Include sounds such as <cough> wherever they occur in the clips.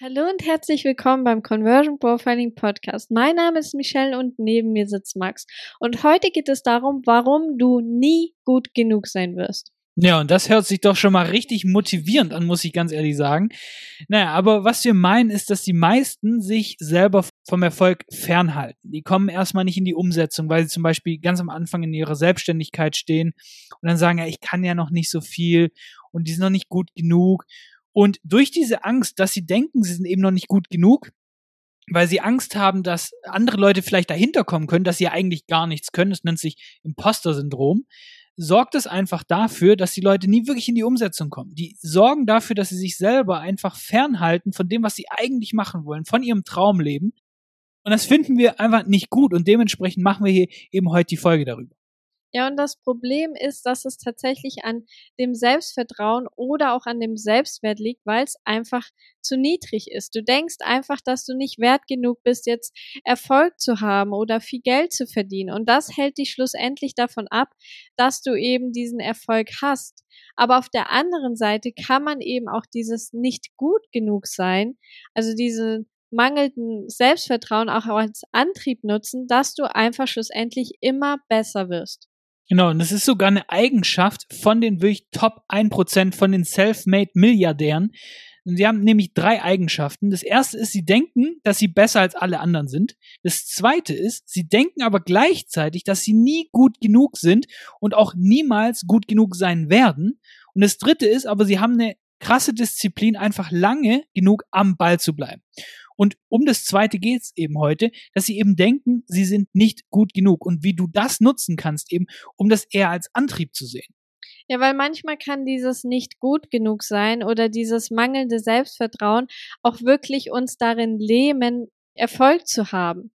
Hallo und herzlich willkommen beim Conversion Profiling Podcast. Mein Name ist Michelle und neben mir sitzt Max. Und heute geht es darum, warum du nie gut genug sein wirst. Ja, und das hört sich doch schon mal richtig motivierend an, muss ich ganz ehrlich sagen. Naja, aber was wir meinen, ist, dass die meisten sich selber vom Erfolg fernhalten. Die kommen erstmal nicht in die Umsetzung, weil sie zum Beispiel ganz am Anfang in ihrer Selbstständigkeit stehen und dann sagen, ja, ich kann ja noch nicht so viel und die sind noch nicht gut genug. Und durch diese Angst, dass sie denken, sie sind eben noch nicht gut genug, weil sie Angst haben, dass andere Leute vielleicht dahinter kommen können, dass sie ja eigentlich gar nichts können, das nennt sich Imposter-Syndrom, sorgt es einfach dafür, dass die Leute nie wirklich in die Umsetzung kommen. Die sorgen dafür, dass sie sich selber einfach fernhalten von dem, was sie eigentlich machen wollen, von ihrem Traumleben. Und das finden wir einfach nicht gut und dementsprechend machen wir hier eben heute die Folge darüber. Ja, und das Problem ist, dass es tatsächlich an dem Selbstvertrauen oder auch an dem Selbstwert liegt, weil es einfach zu niedrig ist. Du denkst einfach, dass du nicht wert genug bist, jetzt Erfolg zu haben oder viel Geld zu verdienen. Und das hält dich schlussendlich davon ab, dass du eben diesen Erfolg hast. Aber auf der anderen Seite kann man eben auch dieses nicht gut genug sein, also diese mangelnden Selbstvertrauen auch als Antrieb nutzen, dass du einfach schlussendlich immer besser wirst. Genau, und das ist sogar eine Eigenschaft von den wirklich Top 1% von den Self-Made Milliardären. Und sie haben nämlich drei Eigenschaften. Das erste ist, sie denken, dass sie besser als alle anderen sind. Das zweite ist, sie denken aber gleichzeitig, dass sie nie gut genug sind und auch niemals gut genug sein werden. Und das dritte ist, aber sie haben eine krasse Disziplin, einfach lange genug am Ball zu bleiben. Und um das zweite geht's eben heute, dass sie eben denken, sie sind nicht gut genug und wie du das nutzen kannst eben, um das eher als Antrieb zu sehen. Ja, weil manchmal kann dieses nicht gut genug sein oder dieses mangelnde Selbstvertrauen auch wirklich uns darin lähmen, Erfolg zu haben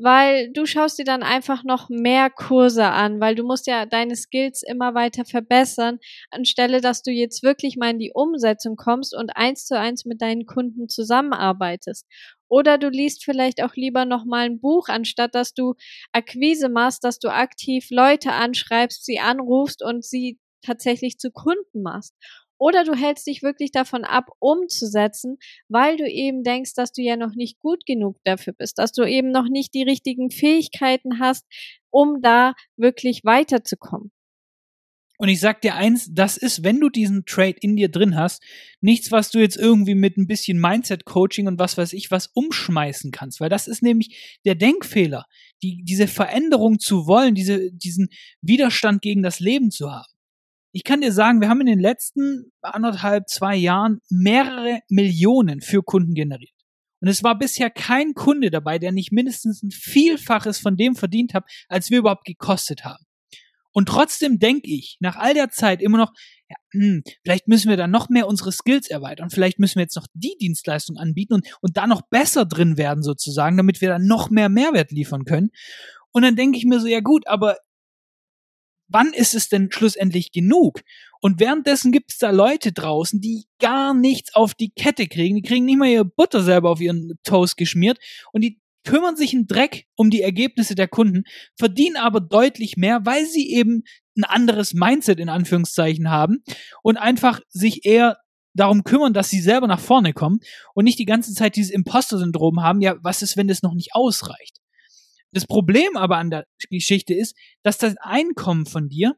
weil du schaust dir dann einfach noch mehr Kurse an, weil du musst ja deine Skills immer weiter verbessern, anstelle dass du jetzt wirklich mal in die Umsetzung kommst und eins zu eins mit deinen Kunden zusammenarbeitest. Oder du liest vielleicht auch lieber noch mal ein Buch, anstatt dass du Akquise machst, dass du aktiv Leute anschreibst, sie anrufst und sie tatsächlich zu Kunden machst. Oder du hältst dich wirklich davon ab, umzusetzen, weil du eben denkst, dass du ja noch nicht gut genug dafür bist, dass du eben noch nicht die richtigen Fähigkeiten hast, um da wirklich weiterzukommen. Und ich sag dir eins, das ist, wenn du diesen Trade in dir drin hast, nichts, was du jetzt irgendwie mit ein bisschen Mindset-Coaching und was weiß ich was umschmeißen kannst, weil das ist nämlich der Denkfehler, die, diese Veränderung zu wollen, diese, diesen Widerstand gegen das Leben zu haben ich kann dir sagen, wir haben in den letzten anderthalb, zwei Jahren mehrere Millionen für Kunden generiert. Und es war bisher kein Kunde dabei, der nicht mindestens ein Vielfaches von dem verdient hat, als wir überhaupt gekostet haben. Und trotzdem denke ich nach all der Zeit immer noch, ja, hm, vielleicht müssen wir dann noch mehr unsere Skills erweitern. Vielleicht müssen wir jetzt noch die Dienstleistung anbieten und, und da noch besser drin werden sozusagen, damit wir dann noch mehr Mehrwert liefern können. Und dann denke ich mir so, ja gut, aber wann ist es denn schlussendlich genug? Und währenddessen gibt es da Leute draußen, die gar nichts auf die Kette kriegen. Die kriegen nicht mal ihre Butter selber auf ihren Toast geschmiert und die kümmern sich einen Dreck um die Ergebnisse der Kunden, verdienen aber deutlich mehr, weil sie eben ein anderes Mindset in Anführungszeichen haben und einfach sich eher darum kümmern, dass sie selber nach vorne kommen und nicht die ganze Zeit dieses Imposter-Syndrom haben, ja, was ist, wenn das noch nicht ausreicht? Das Problem aber an der Geschichte ist, dass das Einkommen von dir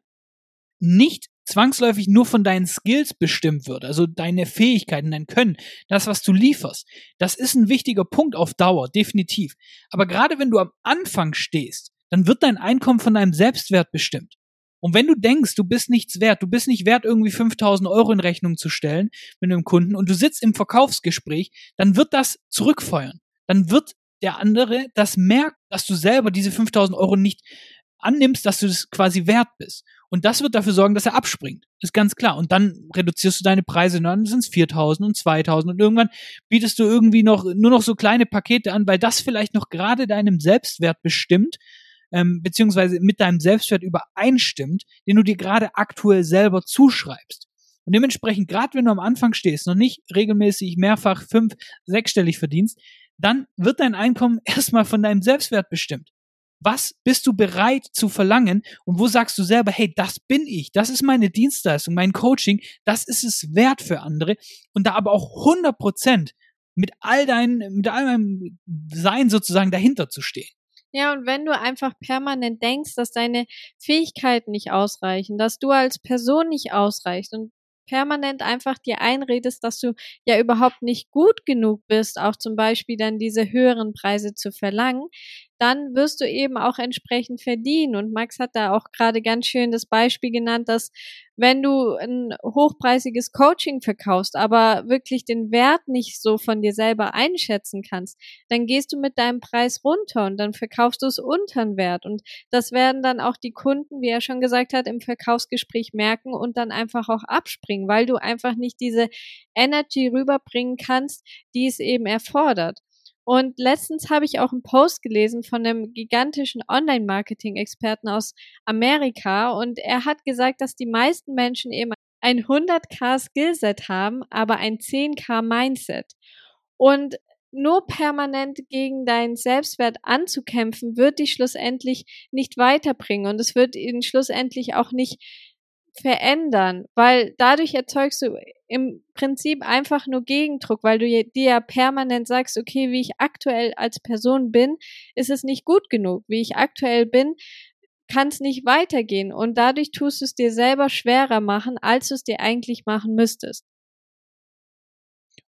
nicht zwangsläufig nur von deinen Skills bestimmt wird, also deine Fähigkeiten, dein Können, das, was du lieferst. Das ist ein wichtiger Punkt auf Dauer, definitiv. Aber gerade wenn du am Anfang stehst, dann wird dein Einkommen von deinem Selbstwert bestimmt. Und wenn du denkst, du bist nichts wert, du bist nicht wert, irgendwie 5000 Euro in Rechnung zu stellen mit einem Kunden und du sitzt im Verkaufsgespräch, dann wird das zurückfeuern. Dann wird der andere das merkt, dass du selber diese 5000 Euro nicht annimmst, dass du das quasi wert bist. Und das wird dafür sorgen, dass er abspringt. Ist ganz klar. Und dann reduzierst du deine Preise, und dann sind es 4000 und 2000 und irgendwann bietest du irgendwie noch, nur noch so kleine Pakete an, weil das vielleicht noch gerade deinem Selbstwert bestimmt, ähm, beziehungsweise mit deinem Selbstwert übereinstimmt, den du dir gerade aktuell selber zuschreibst. Und dementsprechend, gerade wenn du am Anfang stehst, noch nicht regelmäßig mehrfach fünf, sechsstellig verdienst, dann wird dein Einkommen <laughs> erstmal von deinem Selbstwert bestimmt. Was bist du bereit zu verlangen und wo sagst du selber, hey, das bin ich, das ist meine Dienstleistung, mein Coaching, das ist es wert für andere und da aber auch 100 Prozent mit all deinem, mit all meinem Sein sozusagen dahinter zu stehen. Ja, und wenn du einfach permanent denkst, dass deine Fähigkeiten nicht ausreichen, dass du als Person nicht ausreichst und permanent einfach dir einredest, dass du ja überhaupt nicht gut genug bist, auch zum Beispiel dann diese höheren Preise zu verlangen, dann wirst du eben auch entsprechend verdienen. Und Max hat da auch gerade ganz schön das Beispiel genannt, dass wenn du ein hochpreisiges Coaching verkaufst, aber wirklich den Wert nicht so von dir selber einschätzen kannst, dann gehst du mit deinem Preis runter und dann verkaufst du es unter den Wert. Und das werden dann auch die Kunden, wie er schon gesagt hat, im Verkaufsgespräch merken und dann einfach auch abspringen, weil du einfach nicht diese Energy rüberbringen kannst, die es eben erfordert. Und letztens habe ich auch einen Post gelesen von einem gigantischen Online-Marketing-Experten aus Amerika und er hat gesagt, dass die meisten Menschen eben ein 100k Skillset haben, aber ein 10k Mindset. Und nur permanent gegen deinen Selbstwert anzukämpfen, wird dich schlussendlich nicht weiterbringen und es wird ihn schlussendlich auch nicht verändern, weil dadurch erzeugst du im Prinzip einfach nur Gegendruck, weil du dir ja permanent sagst, okay, wie ich aktuell als Person bin, ist es nicht gut genug. Wie ich aktuell bin, kann es nicht weitergehen und dadurch tust du es dir selber schwerer machen, als du es dir eigentlich machen müsstest.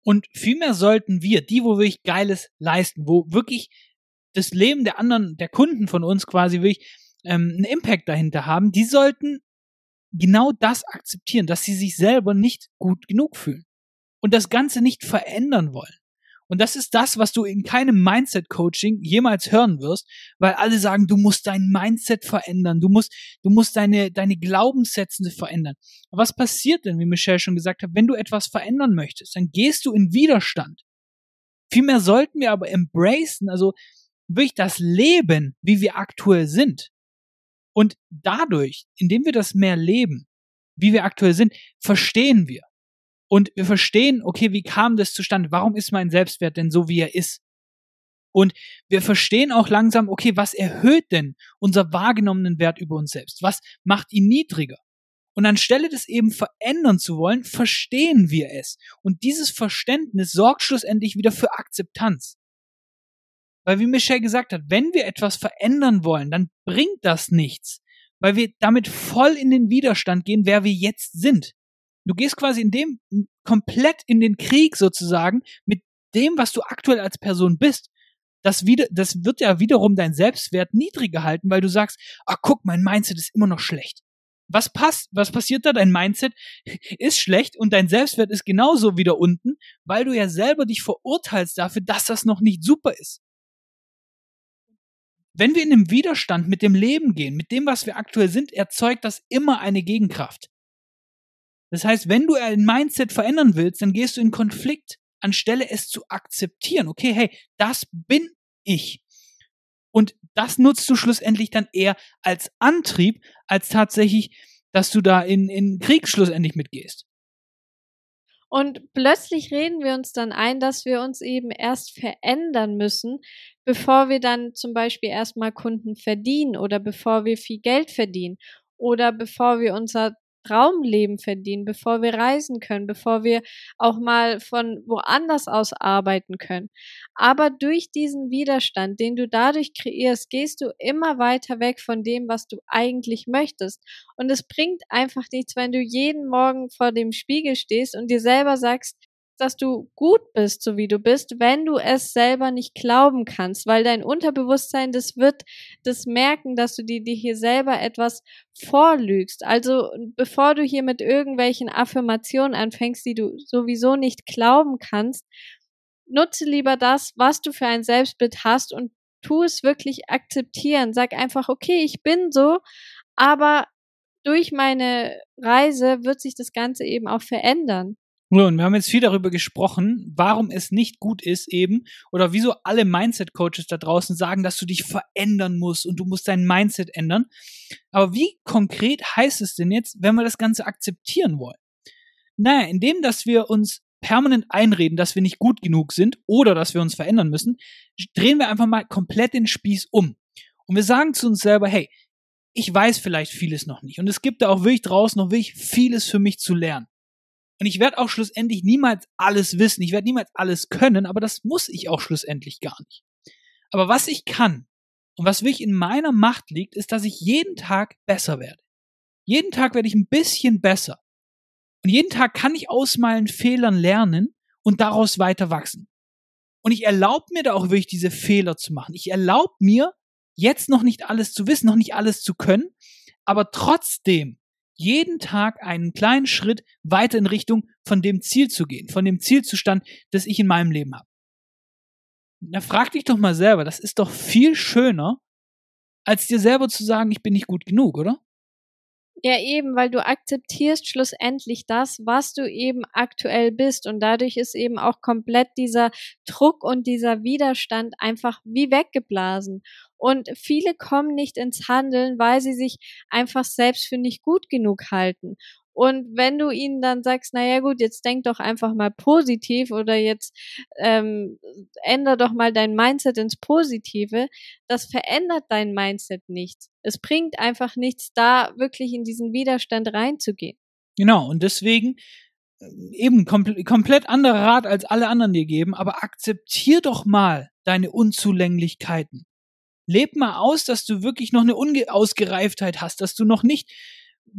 Und vielmehr sollten wir, die, wo wirklich Geiles leisten, wo wirklich das Leben der anderen, der Kunden von uns quasi wirklich ähm, einen Impact dahinter haben, die sollten genau das akzeptieren, dass sie sich selber nicht gut genug fühlen und das Ganze nicht verändern wollen. Und das ist das, was du in keinem Mindset-Coaching jemals hören wirst, weil alle sagen, du musst dein Mindset verändern, du musst, du musst deine, deine Glaubenssätze verändern. Aber was passiert denn, wie Michelle schon gesagt hat, wenn du etwas verändern möchtest, dann gehst du in Widerstand. Vielmehr sollten wir aber embracen, also wirklich das Leben, wie wir aktuell sind. Und dadurch, indem wir das mehr leben, wie wir aktuell sind, verstehen wir. Und wir verstehen, okay, wie kam das zustande? Warum ist mein Selbstwert denn so, wie er ist? Und wir verstehen auch langsam, okay, was erhöht denn unser wahrgenommenen Wert über uns selbst? Was macht ihn niedriger? Und anstelle das eben verändern zu wollen, verstehen wir es. Und dieses Verständnis sorgt schlussendlich wieder für Akzeptanz. Weil wie Michelle gesagt hat, wenn wir etwas verändern wollen, dann bringt das nichts. Weil wir damit voll in den Widerstand gehen, wer wir jetzt sind. Du gehst quasi in dem komplett in den Krieg sozusagen mit dem, was du aktuell als Person bist. Das, wieder, das wird ja wiederum dein Selbstwert niedrig gehalten, weil du sagst, ah, guck, mein Mindset ist immer noch schlecht. Was passt, was passiert da? Dein Mindset ist schlecht und dein Selbstwert ist genauso wieder unten, weil du ja selber dich verurteilst dafür, dass das noch nicht super ist wenn wir in einem Widerstand mit dem Leben gehen, mit dem, was wir aktuell sind, erzeugt das immer eine Gegenkraft. Das heißt, wenn du ein Mindset verändern willst, dann gehst du in Konflikt, anstelle es zu akzeptieren. Okay, hey, das bin ich. Und das nutzt du schlussendlich dann eher als Antrieb, als tatsächlich, dass du da in, in Krieg schlussendlich mitgehst. Und plötzlich reden wir uns dann ein, dass wir uns eben erst verändern müssen, bevor wir dann zum Beispiel erstmal Kunden verdienen oder bevor wir viel Geld verdienen oder bevor wir unser Traumleben verdienen, bevor wir reisen können, bevor wir auch mal von woanders aus arbeiten können. Aber durch diesen Widerstand, den du dadurch kreierst, gehst du immer weiter weg von dem, was du eigentlich möchtest. Und es bringt einfach nichts, wenn du jeden Morgen vor dem Spiegel stehst und dir selber sagst, dass du gut bist, so wie du bist, wenn du es selber nicht glauben kannst, weil dein Unterbewusstsein, das wird das merken, dass du dir, dir hier selber etwas vorlügst. Also bevor du hier mit irgendwelchen Affirmationen anfängst, die du sowieso nicht glauben kannst, nutze lieber das, was du für ein Selbstbild hast und tu es wirklich akzeptieren. Sag einfach, okay, ich bin so, aber durch meine Reise wird sich das Ganze eben auch verändern. Nun, wir haben jetzt viel darüber gesprochen, warum es nicht gut ist eben oder wieso alle Mindset-Coaches da draußen sagen, dass du dich verändern musst und du musst dein Mindset ändern. Aber wie konkret heißt es denn jetzt, wenn wir das Ganze akzeptieren wollen? Naja, indem, dass wir uns permanent einreden, dass wir nicht gut genug sind oder dass wir uns verändern müssen, drehen wir einfach mal komplett den Spieß um. Und wir sagen zu uns selber, hey, ich weiß vielleicht vieles noch nicht und es gibt da auch wirklich draußen noch wirklich vieles für mich zu lernen. Und ich werde auch schlussendlich niemals alles wissen. Ich werde niemals alles können, aber das muss ich auch schlussendlich gar nicht. Aber was ich kann und was wirklich in meiner Macht liegt, ist, dass ich jeden Tag besser werde. Jeden Tag werde ich ein bisschen besser. Und jeden Tag kann ich aus meinen Fehlern lernen und daraus weiter wachsen. Und ich erlaube mir da auch wirklich diese Fehler zu machen. Ich erlaube mir, jetzt noch nicht alles zu wissen, noch nicht alles zu können, aber trotzdem jeden Tag einen kleinen Schritt weiter in Richtung von dem Ziel zu gehen, von dem Zielzustand, das ich in meinem Leben habe. Na, frag dich doch mal selber, das ist doch viel schöner, als dir selber zu sagen, ich bin nicht gut genug, oder? Ja, eben, weil du akzeptierst schlussendlich das, was du eben aktuell bist. Und dadurch ist eben auch komplett dieser Druck und dieser Widerstand einfach wie weggeblasen. Und viele kommen nicht ins Handeln, weil sie sich einfach selbst für nicht gut genug halten. Und wenn du ihnen dann sagst, naja gut, jetzt denk doch einfach mal positiv oder jetzt ähm, änder doch mal dein Mindset ins Positive, das verändert dein Mindset nichts. Es bringt einfach nichts, da wirklich in diesen Widerstand reinzugehen. Genau, und deswegen äh, eben komple komplett anderer Rat als alle anderen dir geben, aber akzeptier doch mal deine Unzulänglichkeiten. Leb mal aus, dass du wirklich noch eine Unausgereiftheit hast, dass du noch nicht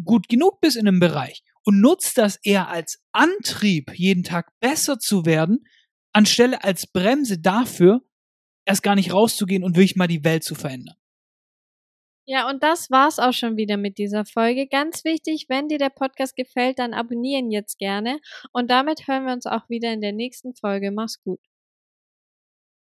gut genug bist in einem Bereich und nutzt das eher als Antrieb, jeden Tag besser zu werden, anstelle als Bremse dafür, erst gar nicht rauszugehen und wirklich mal die Welt zu verändern. Ja, und das war's auch schon wieder mit dieser Folge. Ganz wichtig, wenn dir der Podcast gefällt, dann abonnieren jetzt gerne. Und damit hören wir uns auch wieder in der nächsten Folge. Mach's gut.